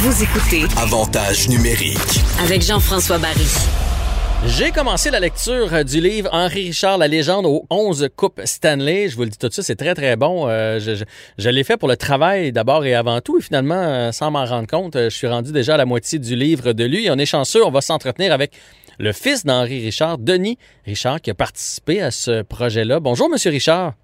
Vous écoutez Avantage numérique. avec Jean-François Barry. J'ai commencé la lecture du livre Henri Richard, la légende aux 11 coupes Stanley. Je vous le dis tout de suite, c'est très, très bon. Euh, je je, je l'ai fait pour le travail d'abord et avant tout. Et finalement, euh, sans m'en rendre compte, euh, je suis rendu déjà à la moitié du livre de lui. Et on est chanceux, on va s'entretenir avec le fils d'Henri Richard, Denis Richard, qui a participé à ce projet-là. Bonjour, Monsieur Richard.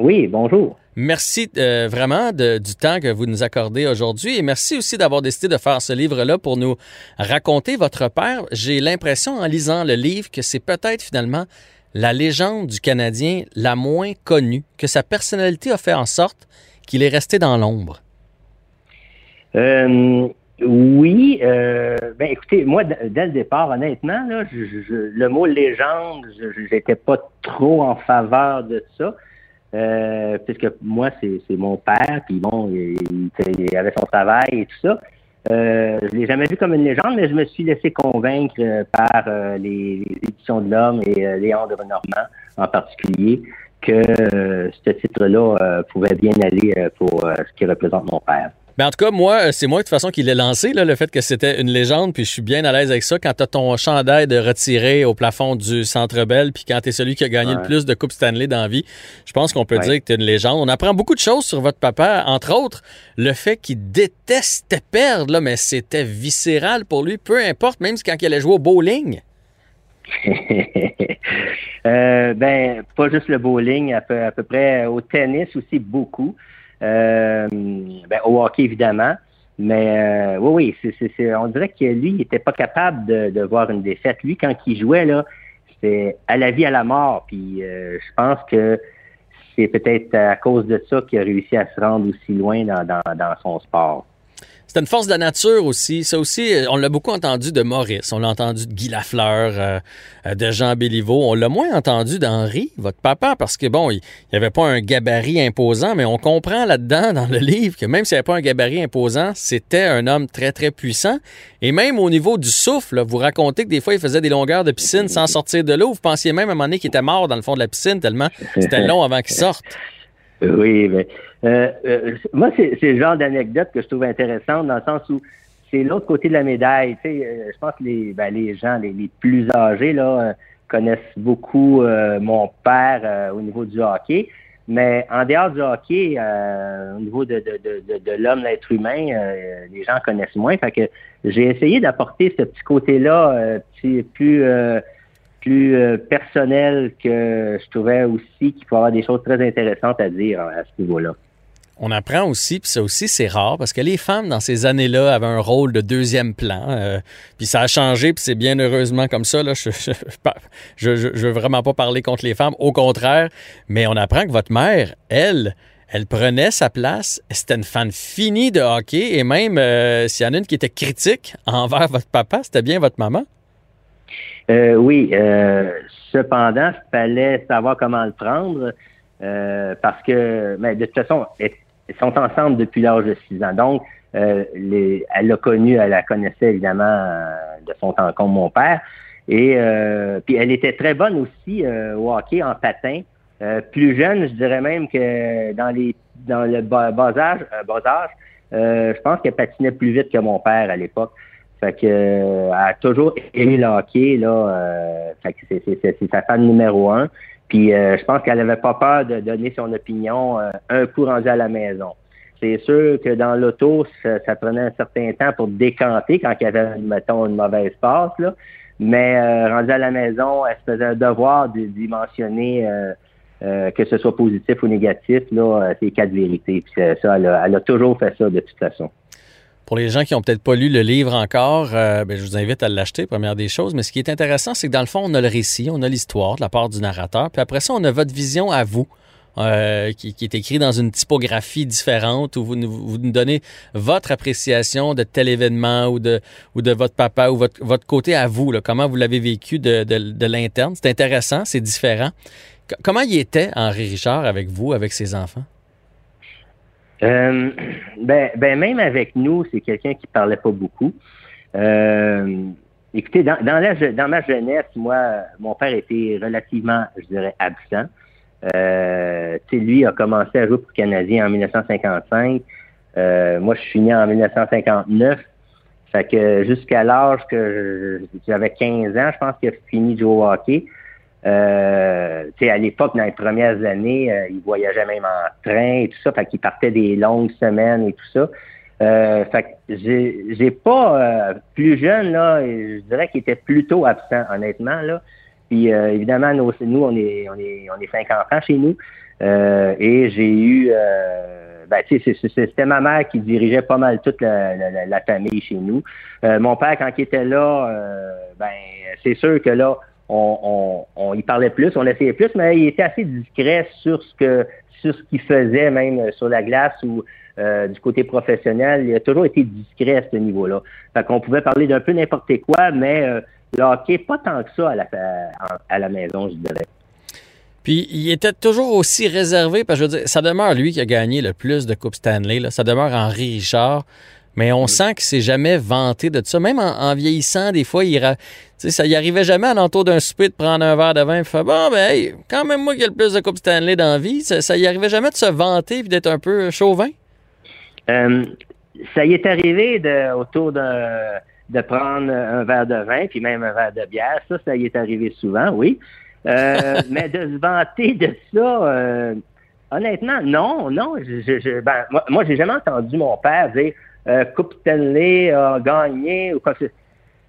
Oui, bonjour. Merci euh, vraiment de- du temps que vous nous accordez aujourd'hui et merci aussi d'avoir décidé de faire ce livre-là pour nous raconter votre père. J'ai l'impression en lisant le livre que c'est peut-être finalement la légende du Canadien la moins connue, que sa personnalité a fait en sorte qu'il est resté dans l'ombre. Euh, oui, euh, ben écoutez, moi, dès le départ, honnêtement, là, je, je- je- le mot légende, je n'étais pas trop en faveur de ça. Euh, puisque moi, c'est mon père, puis bon, il, il- avait son travail et tout ça. Euh, je l'ai jamais vu comme une légende, mais je me suis laissé convaincre euh, par euh, les, les éditions de l'Homme et euh, Léon de Normand en particulier que euh, ce titre-là pouvait bien aller pour ce qui représente mon père. Mais en tout cas, moi, euh, c'est moi de toute façon qui l'ai lancé, là, le fait que c'était une légende, puis je suis bien à l'aise avec ça. Quand tu as ton chandail de retiré au plafond du Centre Bell, puis quand tu es celui qui a gagné le plus de Coupe Stanley dans la vie, je pense qu'on peut Ouais. dire que tu es une légende. On apprend beaucoup de choses sur votre papa, entre autres le fait qu'il détestait perdre, là, mais c'était viscéral pour lui, peu importe, même quand il allait jouer au bowling. Euh, ben, pas juste le bowling, à peu, à peu près au tennis aussi beaucoup. Euh, ben, au hockey évidemment. Mais euh, oui, oui, c'est, on dirait que lui, il n'était pas capable de, de voir une défaite. Lui, quand il jouait, là, c'était à la vie, à la mort. Puis euh, je pense que c'est peut-être à cause de ça qu'il a réussi à se rendre aussi loin dans, dans, dans son sport. C'était une force de la nature aussi. Ça aussi, euh, on l'a beaucoup entendu de Maurice, on l'a entendu de Guy Lafleur, euh, euh, de Jean Béliveau. On l'a moins entendu d'Henri, votre papa, parce que bon, il n'y avait pas un gabarit imposant, mais on comprend là-dedans, dans le livre, que même s'il n'y avait pas un gabarit imposant, c'était un homme très, très puissant. Et même au niveau du souffle, vous racontez que des fois, il faisait des longueurs de piscine sans sortir de l'eau. Vous pensiez même à un moment donné qu'il était mort dans le fond de la piscine, tellement c'était long avant qu'il sorte. Oui, mais euh, euh, moi, c'est le genre d'anecdote que je trouve intéressante dans le sens où c'est l'autre côté de la médaille. Tu sais, euh, je pense que les, ben, les gens les, les plus âgés là, euh, connaissent beaucoup euh, mon père euh, au niveau du hockey. Mais en dehors du hockey, au niveau de, de, de, de, l'homme, l'être humain, les gens connaissent moins. Fait que j'ai essayé d'apporter ce petit côté-là, petit, plus plus euh, personnel que je trouvais aussi qu'il faut avoir des choses très intéressantes à dire hein, à ce niveau-là. On apprend aussi, puis ça aussi c'est rare, parce que les femmes dans ces années-là avaient un rôle de deuxième plan, euh, puis ça a changé, puis c'est bien heureusement comme ça. Là, je, je, je veux vraiment pas parler contre les femmes, au contraire, mais on apprend que votre mère, elle, elle prenait sa place, c'était une fan finie de hockey, et même euh, s'il y en a une qui était critique envers votre papa, c'était bien votre maman. Euh, oui, euh, cependant, il fallait savoir comment le prendre euh, parce que, mais de toute façon, elles, sont ensemble depuis l'âge de 6 ans. Donc, euh, les, elle l'a connu, elle la connaissait évidemment euh, de son temps comme mon père. Et euh, puis elle était très bonne aussi au hockey en patin. Plus jeune, je dirais même que dans les dans le bas, bas âge, je pense qu'elle patinait plus vite que mon père à l'époque. Fait que euh, elle a toujours aimé le hockey, là. Euh, fait que c'est, sa fan numéro un. Puis euh, je pense qu'elle n'avait pas peur de donner son opinion euh, un coup rendu à la maison. C'est sûr que dans l'auto, ça, ça prenait un certain temps pour décanter quand il y avait, mettons, une mauvaise passe, là. Mais euh, rendu à la maison, elle se faisait un devoir de, d'y mentionner euh, que ce soit positif ou négatif, là, c'est quatre vérités. Puis ça, elle a, elle a toujours fait ça de toute façon. Pour les gens qui n'ont peut-être pas lu le livre encore, euh, ben, je vous invite à l'acheter, première des choses. Mais ce qui est intéressant, c'est que dans le fond, on a le récit, on a l'histoire de la part du narrateur. Puis après ça, on a votre vision à vous. Euh, qui, est écrit dans une typographie différente où vous vous nous donnez votre appréciation de tel événement ou de, ou de votre papa ou votre, votre côté à vous, comment vous l'avez vécu de, de, de l'interne. C'est intéressant, c'est différent. Comment il était, Henri Richard, avec vous, avec ses enfants? Euh, ben, ben, même avec nous, c'est quelqu'un qui parlait pas beaucoup. Euh, écoutez, dans, dans, ma jeunesse, moi, mon père était relativement, je dirais, absent. Euh, lui a commencé à jouer pour Canadien en 1955. moi, je suis né en 1959. Fait que jusqu'à l'âge que j'avais 15 ans, je pense qu'il a fini de jouer au hockey. Euh, à l'époque, dans les premières années, euh, il voyageait même en train et tout ça, fait qu'il partait des longues semaines et tout ça. Euh, fait que j'ai pas euh, plus jeune là, je dirais qu'il était plutôt absent, honnêtement là. Puis euh, évidemment, nous, nous, on est on est on est cinq enfants chez nous et j'ai eu ben, c'était ma mère qui dirigeait pas mal toute la, la, famille chez nous. mon père, quand il était là, ben c'est sûr que là, on, y parlait plus, on essayait plus, mais il était assez discret sur ce que qu'il faisait, même sur la glace ou euh, du côté professionnel. Il a toujours été discret à ce niveau-là. Fait qu'on pouvait parler d'un peu n'importe quoi, mais euh, le pas tant que ça à la, maison, je dirais. Puis il était toujours aussi réservé, parce que je veux dire, ça demeure lui qui a gagné le plus de Coupe Stanley. Ça demeure Henri Richard. Mais on sent qu'il s'est jamais vanté de ça. Même en, vieillissant, des fois, il, ça y arrivait jamais à l'entour d'un souper de prendre un verre de vin et faire Bon, ben, hey, quand même, moi qui ai le plus de Coupe Stanley dans la vie, ça, ça y arrivait jamais de se vanter et d'être un peu chauvin? Euh, ça y est arrivé de, autour de, de prendre un verre de vin puis même un verre de bière. Ça, ça y est arrivé souvent, oui. Euh, mais de se vanter de ça, euh, honnêtement, non, non. Je, ben, moi, moi j'ai jamais entendu mon père dire euh, Coupe Stanley a gagné ou quoi que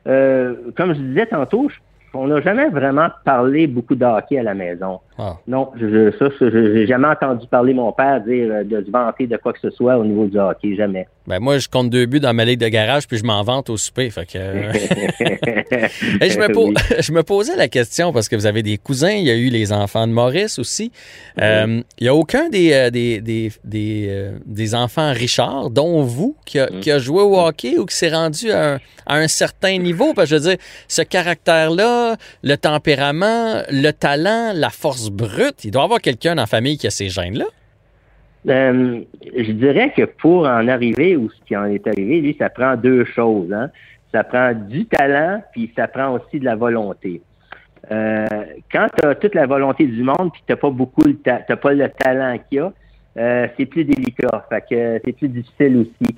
euh, Comme je disais tantôt, on n'a jamais vraiment parlé beaucoup de hockey à la maison. Ah. Non, je, ça, j'ai jamais entendu parler mon père dire euh, de se vanter de quoi que ce soit au niveau du hockey, jamais. Ben moi, je compte deux buts dans ma ligue de garage, puis je m'en vante au souper. Fait que... je, me je me posais la question parce que vous avez des cousins, il y a eu les enfants de Maurice aussi. Euh, il n'y a aucun des, euh, des, des, des, des, enfants Richard, dont vous, qui a, qui a joué au hockey ou qui s'est rendu à un, à un certain niveau? Parce que je veux dire, ce caractère-là, le tempérament, le talent, la force brute. Il doit y avoir quelqu'un dans la famille qui a ces gènes-là. Euh, je dirais que pour en arriver où ce qui en est arrivé, lui, ça prend deux choses. Hein. Ça prend du talent, puis ça prend aussi de la volonté. Euh, quand tu as toute la volonté du monde, puis tu pas beaucoup le t'as pas le talent qu'il y a, euh, c'est plus délicat. Fait que c'est plus difficile aussi.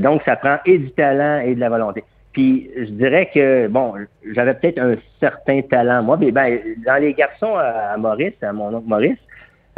donc, ça prend et du talent et de la volonté. Puis je dirais que, bon, j'avais peut-être un certain talent. Moi, mais ben, dans les garçons à, Maurice, à mon oncle Maurice,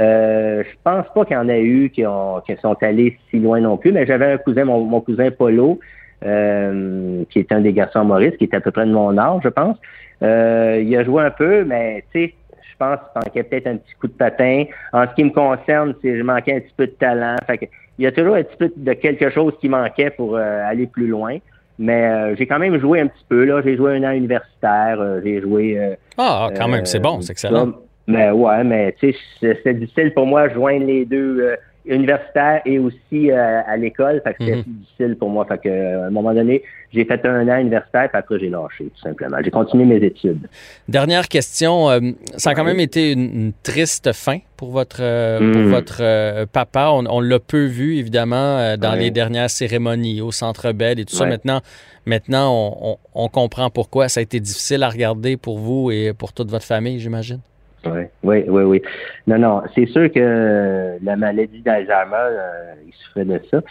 euh, je pense pas qu'il y en a eu qui, ont, qui sont allés si loin non plus, mais j'avais un cousin, mon, cousin Polo, euh, qui est un des garçons à Maurice, qui est à peu près de mon âge, je pense. Euh, il a joué un peu, mais tu sais, je pense qu'il manquait peut-être un petit coup de patin. En ce qui me concerne, c'est je manquais un petit peu de talent. Fait que, il y a toujours un petit peu de quelque chose qui manquait pour euh, aller plus loin. Mais euh, j'ai quand même joué un petit peu. là. J'ai joué un an universitaire. J'ai joué. Euh, ah, quand même, c'est bon, c'est excellent. Mais ouais, mais tu sais, c'est difficile pour moi de joindre les deux universitaire et aussi euh, à l'école. Fait que c'était mhm. difficile pour moi. Fait que, à un moment donné, j'ai fait un an universitaire, puis après, j'ai lâché, tout simplement. J'ai continué mes études. Dernière question. Euh, ça a quand même été une, triste fin pour votre, euh, pour votre papa. On, l'a peu vu, évidemment, dans les dernières cérémonies au Centre Bell et tout ça. Maintenant, maintenant on, on comprend pourquoi ça a été difficile à regarder pour vous et pour toute votre famille, j'imagine. Oui, oui, oui, oui. Non, non, c'est sûr que la maladie d'Alzheimer, euh, il souffrait de ça.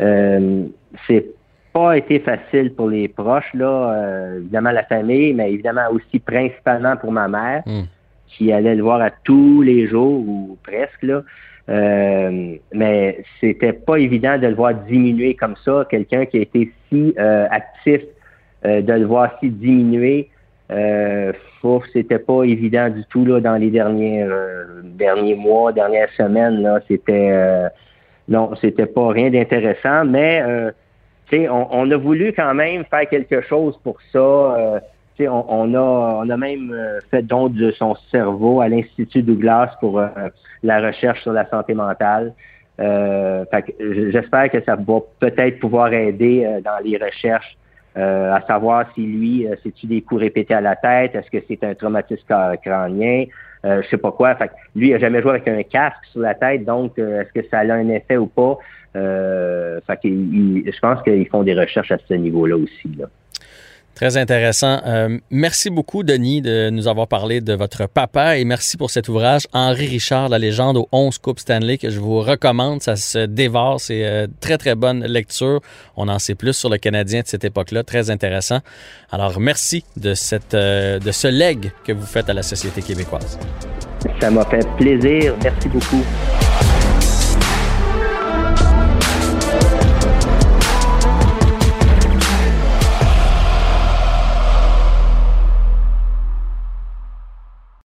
Euh, c'est pas été facile pour les proches, là, euh, évidemment la famille, mais évidemment aussi principalement pour ma mère, hmm. qui allait le voir à tous les jours ou presque, là. Euh, mais c'était pas évident de le voir diminuer comme ça, quelqu'un qui a été si actif, de le voir si diminuer. Euh, c'était pas évident du tout là dans les derniers euh, derniers mois, dernières semaines là. C'était euh, non, c'était pas rien d'intéressant, mais euh, on, on, a voulu quand même faire quelque chose pour ça. Euh, on, on, a on a même fait don de son cerveau à l'Institut Douglas pour la recherche sur la santé mentale. J'espère que ça va peut-être pouvoir aider dans les recherches euh, à savoir si lui, euh, c'est-tu des coups répétés à la tête, est-ce que c'est un traumatisme crânien, euh, je sais pas quoi. Fait lui, il a jamais joué avec un casque sur la tête, donc euh, est-ce que ça a un effet ou pas? fait je pense qu'ils font des recherches à ce niveau-là aussi. Là. Très intéressant. Euh, merci beaucoup, Denis, de nous avoir parlé de votre papa et merci pour cet ouvrage, Henri Richard, la légende aux 11 Coupes Stanley, que je vous recommande. Ça se dévore. C'est euh, très, très bonne lecture. On en sait plus sur le Canadien de cette époque-là. Très intéressant. Alors, merci de, cette, euh, de ce leg que vous faites à la société québécoise. Ça m'a fait plaisir. Merci beaucoup.